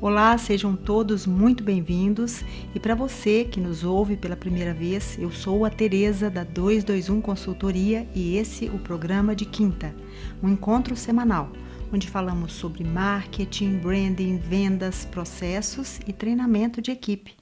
Olá, sejam todos muito bem-vindos. E para você que nos ouve pela primeira vez, eu sou a Tereza da 221 Consultoria e esse o programa de quinta, um encontro semanal, onde falamos sobre marketing, branding, vendas, processos e treinamento de equipe.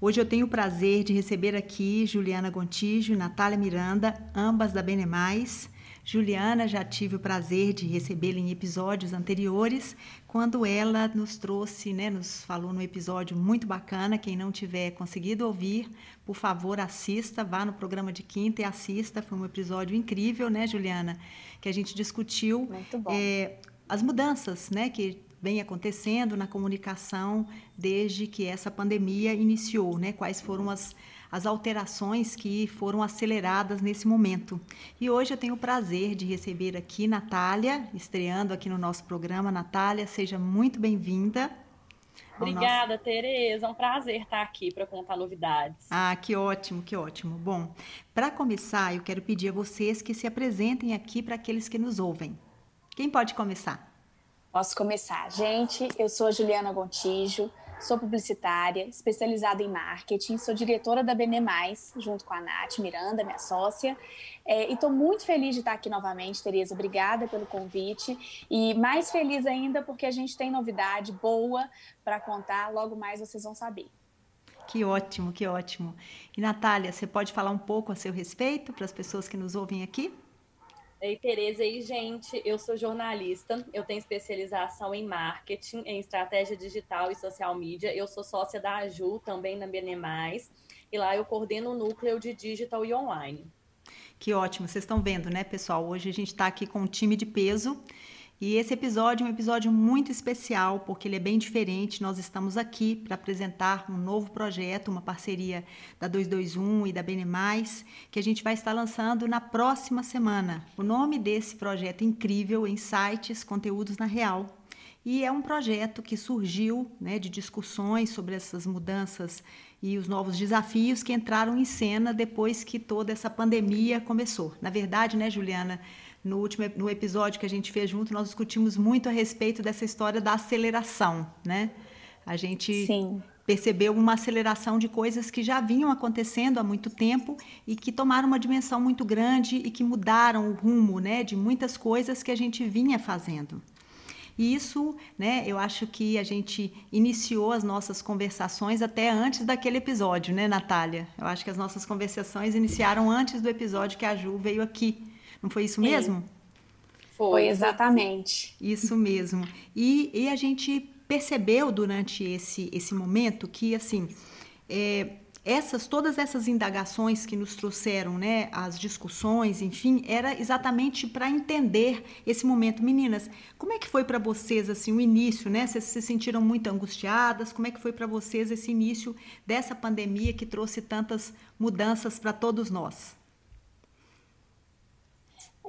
Hoje eu tenho o prazer de receber aqui Juliana Gontijo e Natália Miranda, ambas da Benemais Juliana, já tive o prazer de recebê-la em episódios anteriores, quando ela nos trouxe, né, nos falou num episódio muito bacana. Quem não tiver conseguido ouvir, por favor, assista, vá no programa de quinta e assista. Foi um episódio incrível, né, Juliana? Que a gente discutiu é, as mudanças, né, que vem acontecendo na comunicação desde que essa pandemia iniciou, né? Quais foram as as alterações que foram aceleradas nesse momento. E hoje eu tenho o prazer de receber aqui Natália, estreando aqui no nosso programa. Natália, seja muito bem-vinda. Obrigada, nosso... Tereza. É um prazer estar aqui para contar novidades. Ah, que ótimo, que ótimo. Bom, para começar, eu quero pedir a vocês que se apresentem aqui para aqueles que nos ouvem. Quem pode começar? Posso começar. Gente, eu sou a Juliana Gontijo, Sou publicitária, especializada em marketing, sou diretora da Bene Mais, junto com a Nath Miranda, minha sócia. É, e estou muito feliz de estar aqui novamente, Tereza. Obrigada pelo convite. E mais feliz ainda porque a gente tem novidade boa para contar. Logo mais vocês vão saber. Que ótimo, que ótimo. E Natália, você pode falar um pouco a seu respeito para as pessoas que nos ouvem aqui? Ei, Tereza, e gente, eu sou jornalista, eu tenho especialização em marketing, em estratégia digital e social media. Eu sou sócia da AJU, também na Benemais, e lá eu coordeno o núcleo de digital e online. Que ótimo, vocês estão vendo, né, pessoal? Hoje a gente está aqui com um time de peso e esse episódio é um episódio muito especial, porque ele é bem diferente. Nós estamos aqui para apresentar um novo projeto, uma parceria da 221 e da Bene Mais, que a gente vai estar lançando na próxima semana. O nome desse projeto incrível, Insights, Conteúdos na Real. E é um projeto que surgiu né, de discussões sobre essas mudanças e os novos desafios que entraram em cena depois que toda essa pandemia começou. Na verdade, né, Juliana? No último no episódio que a gente fez junto, nós discutimos muito a respeito dessa história da aceleração, né? A gente Sim. percebeu uma aceleração de coisas que já vinham acontecendo há muito tempo e que tomaram uma dimensão muito grande e que mudaram o rumo, né, de muitas coisas que a gente vinha fazendo. E isso, né, eu acho que a gente iniciou as nossas conversações até antes daquele episódio, né, Natália? Eu acho que as nossas conversações iniciaram antes do episódio que a Ju veio aqui não foi isso mesmo? Foi, exatamente. Isso mesmo. E, e a gente percebeu durante esse, esse momento que, assim, é, essas todas essas indagações que nos trouxeram, né, as discussões, enfim, era exatamente para entender esse momento. Meninas, como é que foi para vocês assim o início, né? Vocês se sentiram muito angustiadas? Como é que foi para vocês esse início dessa pandemia que trouxe tantas mudanças para todos nós?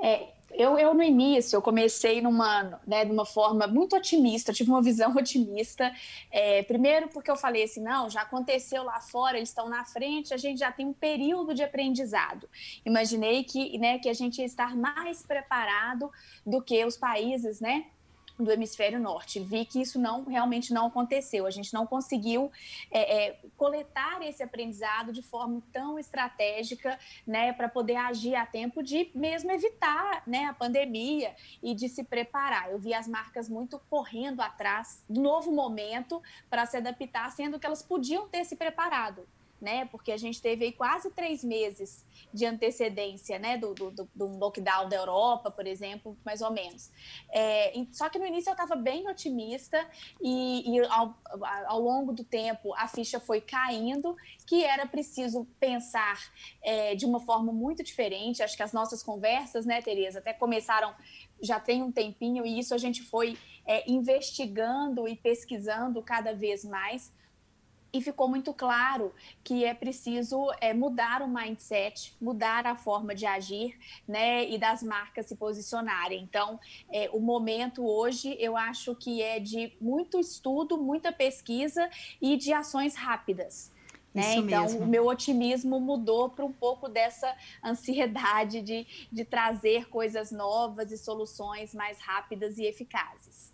É, eu, eu, no início, eu comecei numa, né, numa forma muito otimista, tive uma visão otimista. É, primeiro porque eu falei assim, não, já aconteceu lá fora, eles estão na frente, a gente já tem um período de aprendizado. Imaginei que, né, que a gente ia estar mais preparado do que os países, né, do hemisfério norte. Vi que isso não realmente não aconteceu. A gente não conseguiu é, é, coletar esse aprendizado de forma tão estratégica, né, para poder agir a tempo de mesmo evitar, né, a pandemia e de se preparar. Eu vi as marcas muito correndo atrás do novo momento para se adaptar, sendo que elas podiam ter se preparado né? Porque a gente teve aí quase três meses de antecedência, né? Do, do, do lockdown da Europa, por exemplo, mais ou menos. É, só que no início eu estava bem otimista e, e ao, ao, longo do tempo a ficha foi caindo, que era preciso pensar é, de uma forma muito diferente. Acho que as nossas conversas, né, Tereza, até começaram já tem um tempinho e isso a gente foi é, investigando e pesquisando cada vez mais e ficou muito claro que é preciso é, mudar o mindset, mudar a forma de agir, né, e das marcas se posicionarem. Então, é, o momento hoje eu acho que é de muito estudo, muita pesquisa e de ações rápidas. Né? Então, mesmo. o meu otimismo mudou para um pouco dessa ansiedade de, de trazer coisas novas e soluções mais rápidas e eficazes.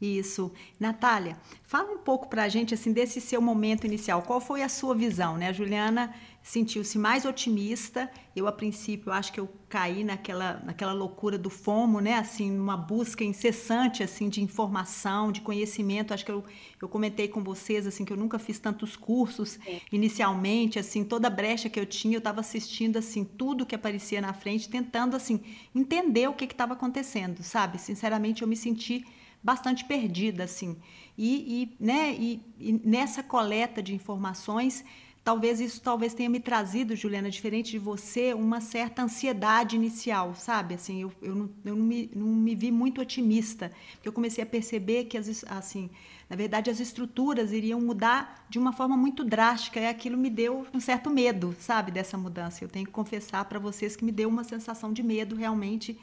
Isso. Natália, fala um pouco para a gente assim desse seu momento inicial. Qual foi a sua visão? Né? A Juliana sentiu-se mais otimista. Eu, a princípio, acho que eu caí naquela, naquela loucura do FOMO, né? Assim, uma busca incessante assim de informação, de conhecimento. Acho que eu, eu comentei com vocês assim que eu nunca fiz tantos cursos Sim. inicialmente. Assim, toda brecha que eu tinha, eu estava assistindo assim tudo que aparecia na frente, tentando assim entender o que estava acontecendo, sabe? Sinceramente, eu me senti bastante perdida, assim. E, e né, e, e, nessa coleta de informações, talvez isso talvez tenha me trazido, Juliana, diferente de você, uma certa ansiedade inicial, sabe? Assim, eu, eu, não, eu não, me, não me vi muito otimista, porque eu comecei a perceber que, as, assim, na verdade, as estruturas iriam mudar de uma forma muito drástica, e aquilo me deu um certo medo, sabe, dessa mudança. Eu tenho que confessar para vocês que me deu uma sensação de medo realmente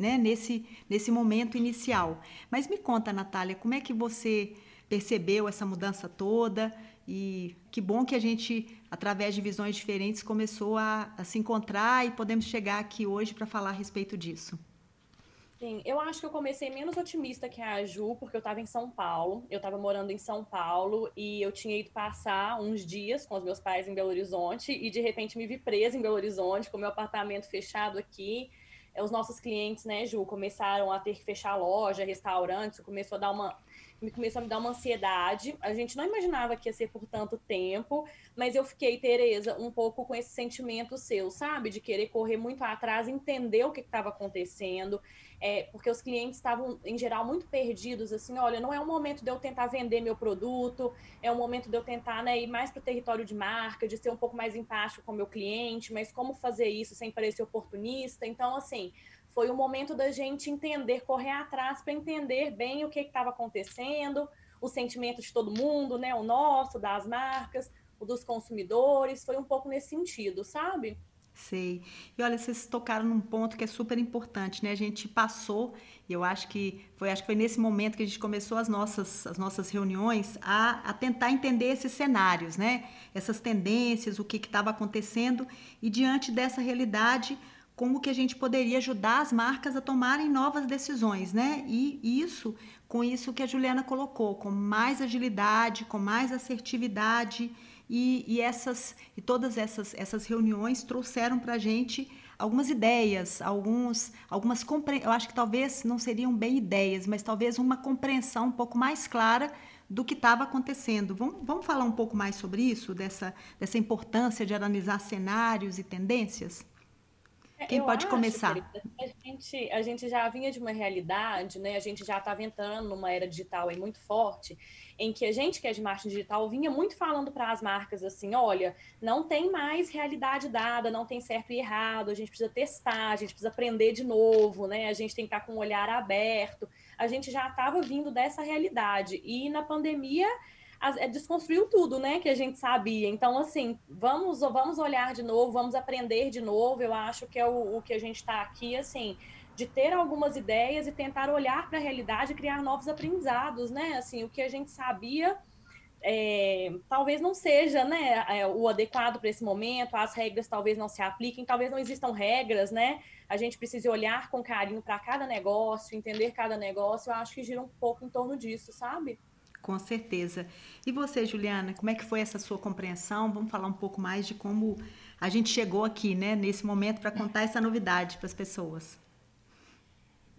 né, nesse, nesse momento inicial. Mas me conta, Natália, como é que você percebeu essa mudança toda? E que bom que a gente, através de visões diferentes, começou a, a se encontrar e podemos chegar aqui hoje para falar a respeito disso. Sim, eu acho que eu comecei menos otimista que a Ju, porque eu estava em São Paulo. Eu estava morando em São Paulo e eu tinha ido passar uns dias com os meus pais em Belo Horizonte e de repente me vi presa em Belo Horizonte, com meu apartamento fechado aqui os nossos clientes, né, Ju, começaram a ter que fechar loja, restaurantes, começou a dar uma começou a me dar uma ansiedade. A gente não imaginava que ia ser por tanto tempo, mas eu fiquei, Tereza, um pouco com esse sentimento seu, sabe? De querer correr muito atrás, entender o que estava acontecendo é, porque os clientes estavam, em geral, muito perdidos, assim, olha, não é o momento de eu tentar vender meu produto, é o momento de eu tentar né, ir mais para o território de marca, de ser um pouco mais empático com o meu cliente, mas como fazer isso sem parecer oportunista? Então, assim, foi o momento da gente entender, correr atrás para entender bem o que estava acontecendo, o sentimento de todo mundo, né, o nosso, das marcas, o dos consumidores, foi um pouco nesse sentido, sabe? Sei. E olha, vocês tocaram num ponto que é super importante, né? A gente passou, e eu acho que foi, acho que foi nesse momento que a gente começou as nossas, as nossas reuniões a, a tentar entender esses cenários, né? Essas tendências, o que estava acontecendo, e diante dessa realidade, como que a gente poderia ajudar as marcas a tomarem novas decisões, né? E isso, com isso que a Juliana colocou, com mais agilidade, com mais assertividade e, e, essas, e todas essas, essas reuniões trouxeram para a gente algumas ideias, alguns, algumas eu acho que talvez não seriam bem ideias, mas talvez uma compreensão um pouco mais clara do que estava acontecendo. Vamos, vamos falar um pouco mais sobre isso, dessa, dessa importância de analisar cenários e tendências? É, Quem eu pode acho, começar? Querida, a, gente, a gente já vinha de uma realidade, né? A gente já estava entrando numa era digital aí muito forte, em que a gente que é de marketing digital vinha muito falando para as marcas assim, olha, não tem mais realidade dada, não tem certo e errado, a gente precisa testar, a gente precisa aprender de novo, né? A gente tem que estar com o olhar aberto. A gente já estava vindo dessa realidade e na pandemia desconstruiu tudo, né, que a gente sabia. Então, assim, vamos vamos olhar de novo, vamos aprender de novo. Eu acho que é o, o que a gente está aqui, assim, de ter algumas ideias e tentar olhar para a realidade e criar novos aprendizados, né? Assim, o que a gente sabia é, talvez não seja né, é, o adequado para esse momento, as regras talvez não se apliquem, talvez não existam regras, né? A gente precisa olhar com carinho para cada negócio, entender cada negócio. Eu acho que gira um pouco em torno disso, sabe? Com certeza. E você, Juliana, como é que foi essa sua compreensão? Vamos falar um pouco mais de como a gente chegou aqui, né, nesse momento para contar essa novidade para as pessoas.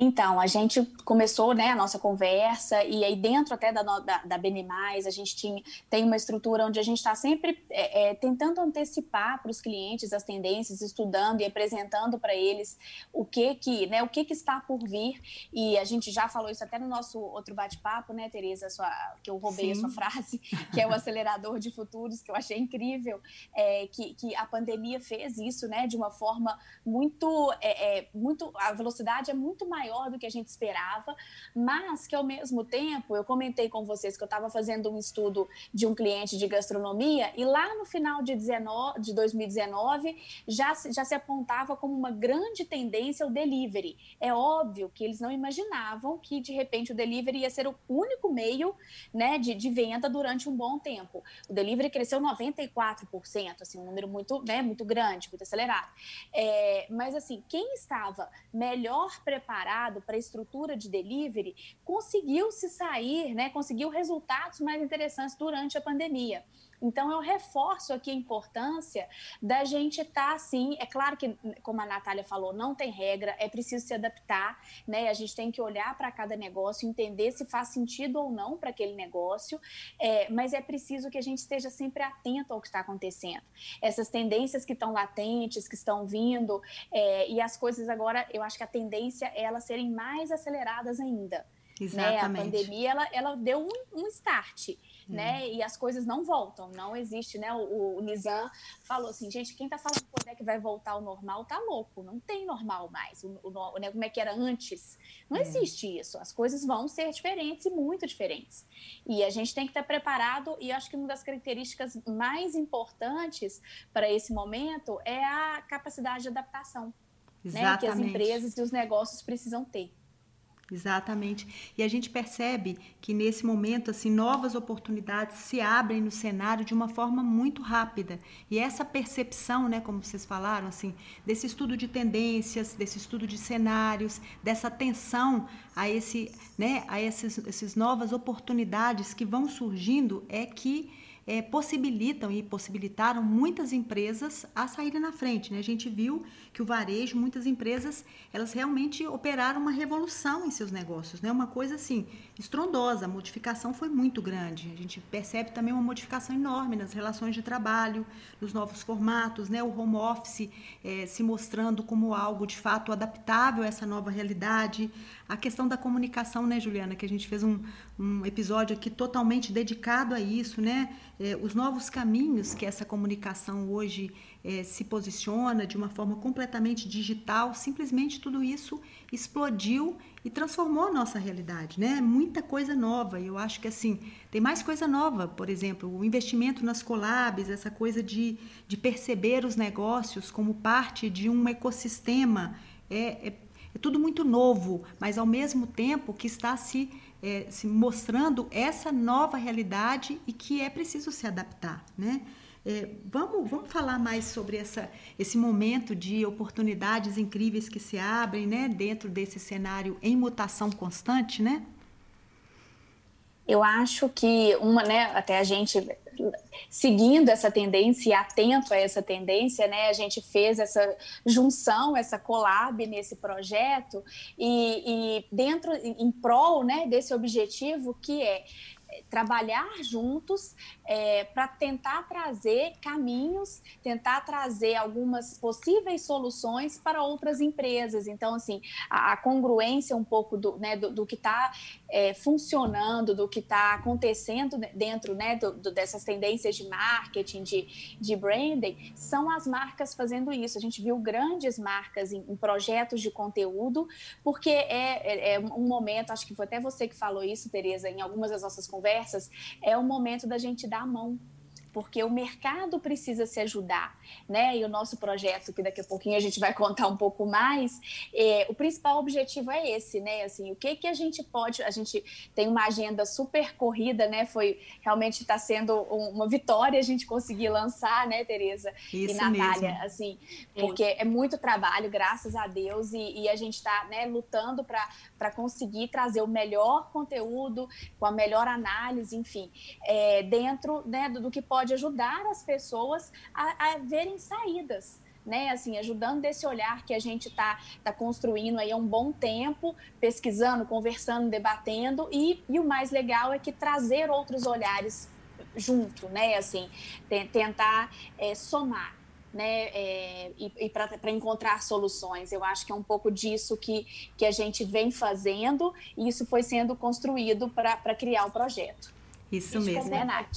Então, a gente começou né, a nossa conversa, e aí dentro até da, da, da Bene Mais, a gente tinha, tem uma estrutura onde a gente está sempre é, é, tentando antecipar para os clientes as tendências, estudando e apresentando para eles o que que, né, o que que está por vir. E a gente já falou isso até no nosso outro bate-papo, né, Tereza, sua, que eu roubei Sim. a sua frase, que é o acelerador de futuros, que eu achei incrível, é, que, que a pandemia fez isso, né, de uma forma muito, é, é muito, a velocidade é muito maior maior do que a gente esperava, mas que ao mesmo tempo, eu comentei com vocês que eu estava fazendo um estudo de um cliente de gastronomia e lá no final de, 19, de 2019 já, já se apontava como uma grande tendência o delivery. É óbvio que eles não imaginavam que de repente o delivery ia ser o único meio né, de, de venda durante um bom tempo. O delivery cresceu 94%, assim, um número muito, né, muito grande, muito acelerado. É, mas assim, quem estava melhor preparado para a estrutura de delivery, conseguiu se sair, né, conseguiu resultados mais interessantes durante a pandemia. Então, eu reforço aqui a importância da gente estar tá, assim. É claro que, como a Natália falou, não tem regra, é preciso se adaptar, né? A gente tem que olhar para cada negócio, entender se faz sentido ou não para aquele negócio, é, mas é preciso que a gente esteja sempre atento ao que está acontecendo. Essas tendências que estão latentes, que estão vindo, é, e as coisas agora, eu acho que a tendência é elas serem mais aceleradas ainda. Exatamente. Né? A pandemia ela, ela deu um, um start né? E as coisas não voltam, não existe, né? O, o Nizam falou assim, gente, quem tá falando quando é que vai voltar ao normal tá louco, não tem normal mais, o, o né, como é que era antes. Não é. existe isso, as coisas vão ser diferentes e muito diferentes. E a gente tem que estar preparado, e acho que uma das características mais importantes para esse momento é a capacidade de adaptação. Né, que as empresas e os negócios precisam ter. Exatamente. E a gente percebe que nesse momento assim novas oportunidades se abrem no cenário de uma forma muito rápida. E essa percepção, né, como vocês falaram, assim, desse estudo de tendências, desse estudo de cenários, dessa atenção a esse, né, a esses, esses novas oportunidades que vão surgindo é que é, possibilitam e possibilitaram muitas empresas a saírem na frente. Né? A gente viu que o varejo, muitas empresas, elas realmente operaram uma revolução em seus negócios, né? uma coisa assim, estrondosa, a modificação foi muito grande. A gente percebe também uma modificação enorme nas relações de trabalho, nos novos formatos, né? o home office é, se mostrando como algo de fato adaptável a essa nova realidade. A questão da comunicação, né, Juliana, que a gente fez um, um episódio aqui totalmente dedicado a isso, né? É, os novos caminhos que essa comunicação hoje é, se posiciona de uma forma completamente digital, simplesmente tudo isso explodiu e transformou a nossa realidade, né? Muita coisa nova. E eu acho que assim tem mais coisa nova, por exemplo, o investimento nas collabs, essa coisa de, de perceber os negócios como parte de um ecossistema. É, é é tudo muito novo, mas ao mesmo tempo que está se, é, se mostrando essa nova realidade e que é preciso se adaptar, né? É, vamos, vamos falar mais sobre essa, esse momento de oportunidades incríveis que se abrem né, dentro desse cenário em mutação constante, né? Eu acho que uma, né, até a gente seguindo essa tendência e atento a essa tendência, né, a gente fez essa junção, essa collab nesse projeto e, e dentro, em prol, né, desse objetivo que é trabalhar juntos é, para tentar trazer caminhos, tentar trazer algumas possíveis soluções para outras empresas. Então, assim, a, a congruência um pouco do, né, do, do que está é, funcionando, do que está acontecendo dentro né, do, do, dessas tendências de marketing, de, de branding, são as marcas fazendo isso. A gente viu grandes marcas em, em projetos de conteúdo, porque é, é, é um momento, acho que foi até você que falou isso, Tereza, em algumas das nossas conversas, é o momento da gente dar a mão porque o mercado precisa se ajudar, né? E o nosso projeto, que daqui a pouquinho a gente vai contar um pouco mais, é, o principal objetivo é esse, né? Assim, o que que a gente pode, a gente tem uma agenda super corrida, né? Foi realmente está sendo uma vitória a gente conseguir lançar, né, Tereza Isso e Natália, mesmo. assim, porque é muito trabalho, graças a Deus, e, e a gente está, né, lutando para conseguir trazer o melhor conteúdo, com a melhor análise, enfim, é, dentro, né, do, do que pode pode ajudar as pessoas a, a verem saídas. Né, assim, ajudando desse olhar que a gente está tá construindo aí há um bom tempo, pesquisando, conversando, debatendo, e, e o mais legal é que trazer outros olhares junto, né, assim, tentar é, somar, né, é, e, e para encontrar soluções. Eu acho que é um pouco disso que, que a gente vem fazendo, e isso foi sendo construído para criar o projeto. Isso mesmo. Né, Nath?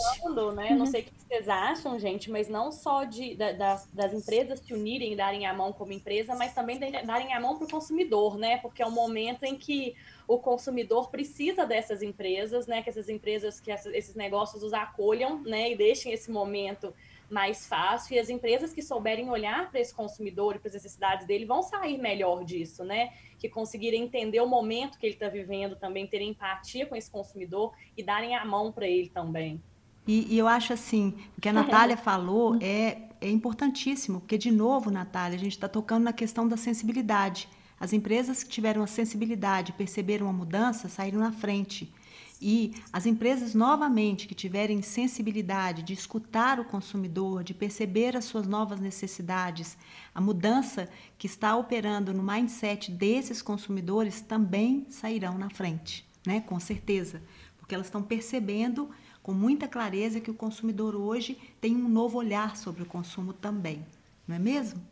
Né? Uhum. Não sei o que vocês acham, gente, mas não só de, da, das, das, empresas se unirem e darem a mão como empresa, mas também darem a mão para o consumidor, né? Porque é um momento em que o consumidor precisa dessas empresas, né? Que essas empresas, que essas, esses negócios os acolham, né? E deixem esse momento mais fácil e as empresas que souberem olhar para esse consumidor e para as necessidades dele vão sair melhor disso, né? Que conseguirem entender o momento que ele está vivendo também, terem empatia com esse consumidor e darem a mão para ele também. E, e, eu acho assim, o que a Natália falou é, é importantíssimo, porque, de novo, Natália, a gente está tocando na questão da sensibilidade. As empresas que tiveram a sensibilidade, perceberam a mudança, saíram na frente. E as empresas, novamente, que tiverem sensibilidade de escutar o consumidor, de perceber as suas novas necessidades, a mudança que está operando no mindset desses consumidores também sairão na frente, né? com certeza, porque elas estão percebendo com muita clareza que o consumidor hoje tem um novo olhar sobre o consumo também, não é mesmo?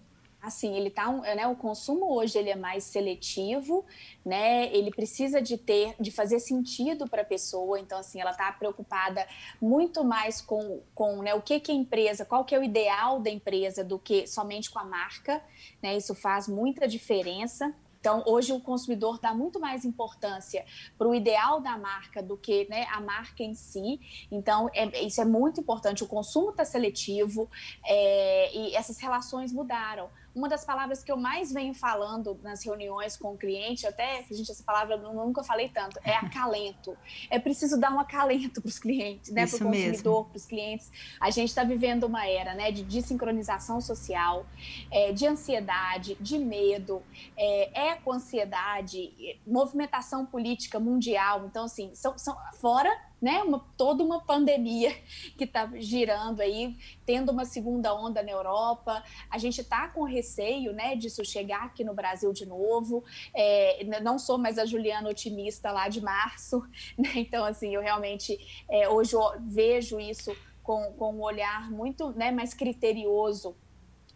Assim, ele tá, né, o consumo hoje ele é mais seletivo, né? Ele precisa de ter, de fazer sentido para a pessoa. Então, assim, ela está preocupada muito mais com, com né, o que que a empresa, qual que é o ideal da empresa do que somente com a marca, né? Isso faz muita diferença. Então, hoje o consumidor dá muito mais importância para o ideal da marca do que né, a marca em si. Então, é, isso é muito importante. O consumo está seletivo é, e essas relações mudaram uma das palavras que eu mais venho falando nas reuniões com o cliente, até, gente, essa palavra eu nunca falei tanto, é acalento. É preciso dar um acalento para os clientes, né? Para o consumidor, para os clientes. A gente está vivendo uma era né, de desincronização social, é, de ansiedade, de medo, é, eco-ansiedade, movimentação política mundial. Então, assim, são, são fora né, uma, toda uma pandemia que está girando aí, tendo uma segunda onda na Europa. A gente está com receio né, disso chegar aqui no Brasil de novo. É, não sou mais a Juliana otimista lá de março, né? então, assim, eu realmente é, hoje eu vejo isso com, com um olhar muito né, mais criterioso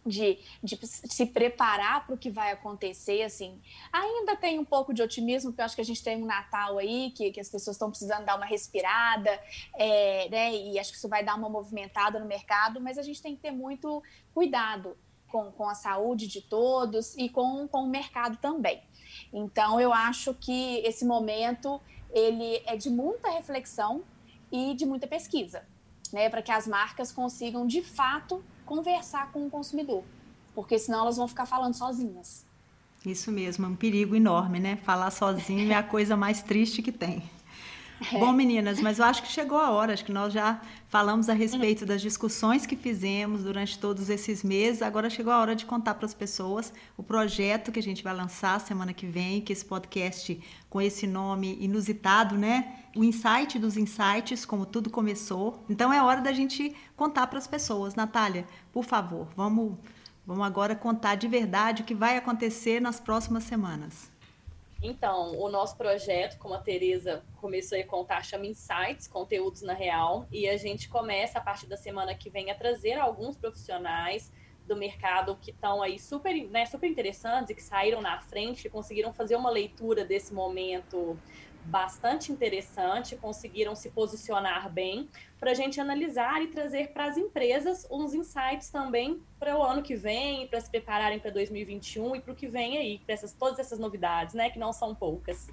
de, de se preparar para o que vai acontecer, assim, ainda tem um pouco de otimismo, porque eu acho que a gente tem um Natal aí, que, que as pessoas estão precisando dar uma respirada, é, né, e acho que isso vai dar uma movimentada no mercado, mas a gente tem que ter muito cuidado com, com a saúde de todos e com, com o mercado também. Então, eu acho que esse momento, ele é de muita reflexão e de muita pesquisa, né, para que as marcas consigam, de fato, conversar com o consumidor, porque senão elas vão ficar falando sozinhas. Isso mesmo, é um perigo enorme, né? Falar sozinho é a coisa mais triste que tem. É. Bom, meninas, mas eu acho que chegou a hora, acho que nós já falamos a respeito das discussões que fizemos durante todos esses meses. Agora chegou a hora de contar para as pessoas o projeto que a gente vai lançar semana que vem, que esse podcast com esse nome inusitado, né? O insight dos insights, como tudo começou. Então é hora da gente contar para as pessoas. Natália, por favor, vamos, vamos agora contar de verdade o que vai acontecer nas próximas semanas. Então, o nosso projeto, como a Tereza começou a contar, chama Insights, Conteúdos na Real, e a gente começa a partir da semana que vem a trazer alguns profissionais do mercado que estão aí super, né, super interessantes e que saíram na frente, conseguiram fazer uma leitura desse momento bastante interessante, conseguiram se posicionar bem para a gente analisar e trazer para as empresas uns insights também para o ano que vem, para se prepararem para 2021 e para o que vem aí, para essas, todas essas novidades, né, que não são poucas.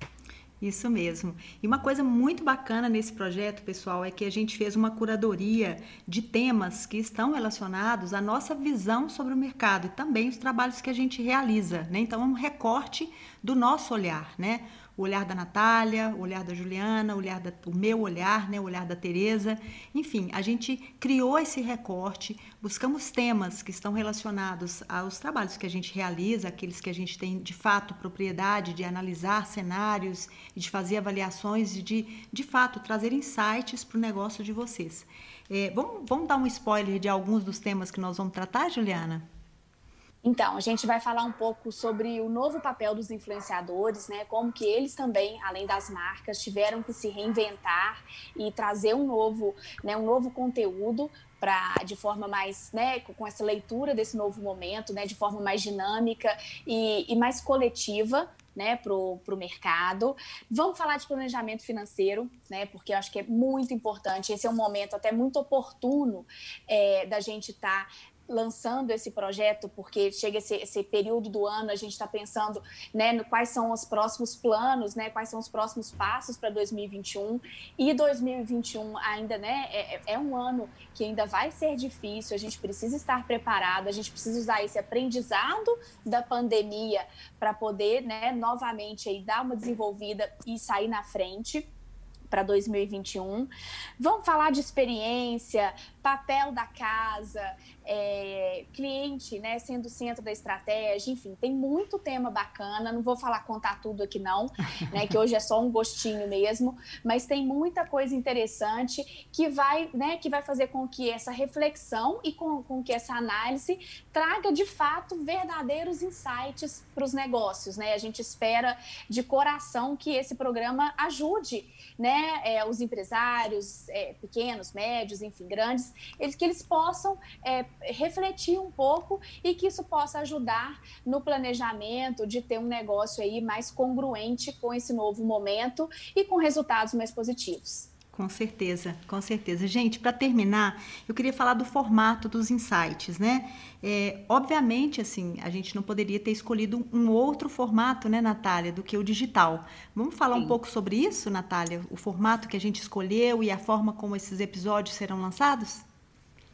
Isso mesmo. E uma coisa muito bacana nesse projeto, pessoal, é que a gente fez uma curadoria de temas que estão relacionados à nossa visão sobre o mercado e também os trabalhos que a gente realiza, né? Então é um recorte do nosso olhar, né? O olhar da Natália, o olhar da Juliana, o, olhar da, o meu olhar, né, o olhar da Tereza. Enfim, a gente criou esse recorte, buscamos temas que estão relacionados aos trabalhos que a gente realiza, aqueles que a gente tem de fato propriedade de analisar cenários de fazer avaliações e de, de fato, trazer insights para o negócio de vocês. É, vamos, vamos dar um spoiler de alguns dos temas que nós vamos tratar, Juliana? Então, a gente vai falar um pouco sobre o novo papel dos influenciadores, né? Como que eles também, além das marcas, tiveram que se reinventar e trazer um novo, né, um novo conteúdo para de forma mais, né, com essa leitura desse novo momento, né, de forma mais dinâmica e, e mais coletiva, né, para o mercado. Vamos falar de planejamento financeiro, né, porque eu acho que é muito importante. Esse é um momento até muito oportuno é, da gente estar tá lançando esse projeto, porque chega esse, esse período do ano, a gente está pensando né, no quais são os próximos planos, né, quais são os próximos passos para 2021. E 2021 ainda né, é, é, é, um ano que ainda vai ser difícil, a gente precisa estar preparado, a gente precisa usar esse aprendizado da pandemia para poder né, novamente aí, dar uma desenvolvida e sair na frente para 2021. Vamos falar de experiência, papel da casa, é, cliente, né, sendo o centro da estratégia, enfim, tem muito tema bacana. Não vou falar contar tudo aqui não, né, que hoje é só um gostinho mesmo, mas tem muita coisa interessante que vai, né, que vai fazer com que essa reflexão e com, com que essa análise traga de fato verdadeiros insights para os negócios, né? A gente espera de coração que esse programa ajude, né, é, os empresários é, pequenos, médios, enfim, grandes, eles que eles possam é, refletir um pouco e que isso possa ajudar no planejamento de ter um negócio aí mais congruente com esse novo momento e com resultados mais positivos. Com certeza, com certeza. Gente, para terminar, eu queria falar do formato dos insights, né? É, obviamente, assim, a gente não poderia ter escolhido um outro formato, né, Natália, do que o digital. Vamos falar Sim. um pouco sobre isso, Natália? O formato que a gente escolheu e a forma como esses episódios serão lançados?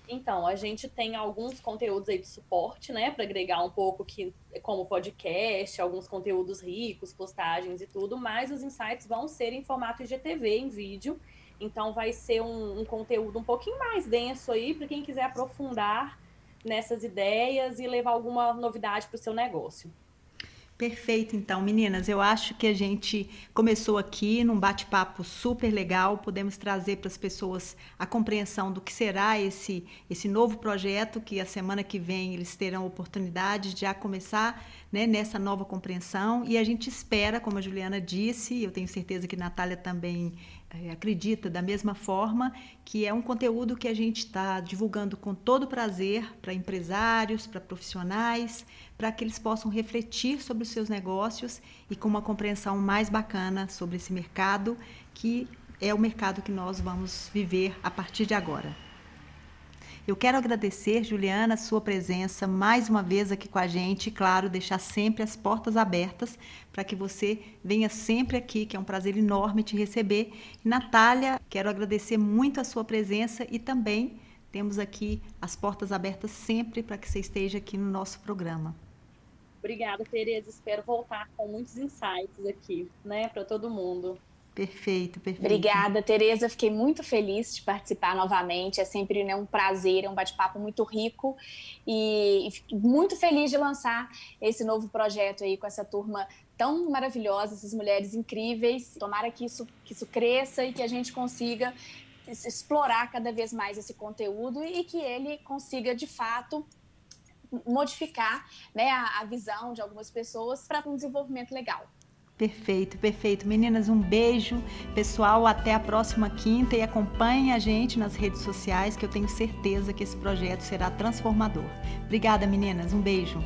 Então, a gente tem alguns conteúdos aí de suporte, né, para agregar um pouco que como podcast, alguns conteúdos ricos, postagens e tudo, mas os insights vão ser em formato IGTV, em vídeo. Então vai ser um, um conteúdo um pouquinho mais denso aí para quem quiser aprofundar nessas ideias e levar alguma novidade para o seu negócio. Perfeito, então, meninas. Eu acho que a gente começou aqui num bate-papo super legal. Podemos trazer para as pessoas a compreensão do que será esse, esse novo projeto, que a semana que vem eles terão oportunidade de já começar né, nessa nova compreensão. E a gente espera, como a Juliana disse, eu tenho certeza que a Natália também acredita da mesma forma, que é um conteúdo que a gente está divulgando com todo prazer para empresários, para profissionais, para que eles possam refletir sobre os seus negócios e com uma compreensão mais bacana sobre esse mercado, que é o mercado que nós vamos viver a partir de agora. Eu quero agradecer, Juliana, a sua presença mais uma vez aqui com a gente e, claro, deixar sempre as portas abertas para que você venha sempre aqui, que é um prazer enorme te receber. Natália, quero agradecer muito a sua presença e também temos aqui as portas abertas sempre para que você esteja aqui no nosso programa. Obrigada, Tereza. Espero voltar com muitos insights aqui, né, para todo mundo. Perfeito, perfeito. Obrigada, Tereza. Fiquei muito feliz de participar novamente. É sempre né, um prazer, é um bate-papo muito rico e, e muito feliz de lançar esse novo projeto aí com essa turma tão maravilhosa, essas mulheres incríveis. Tomara que isso, que isso cresça e que a gente consiga explorar cada vez mais esse conteúdo e que ele consiga, de fato, modificar né, a, a visão de algumas pessoas para um desenvolvimento legal. Perfeito, perfeito. Meninas, um beijo. Pessoal, até a próxima quinta e acompanhe a gente nas redes sociais que eu tenho certeza que esse projeto será transformador. Obrigada, meninas. Um beijo.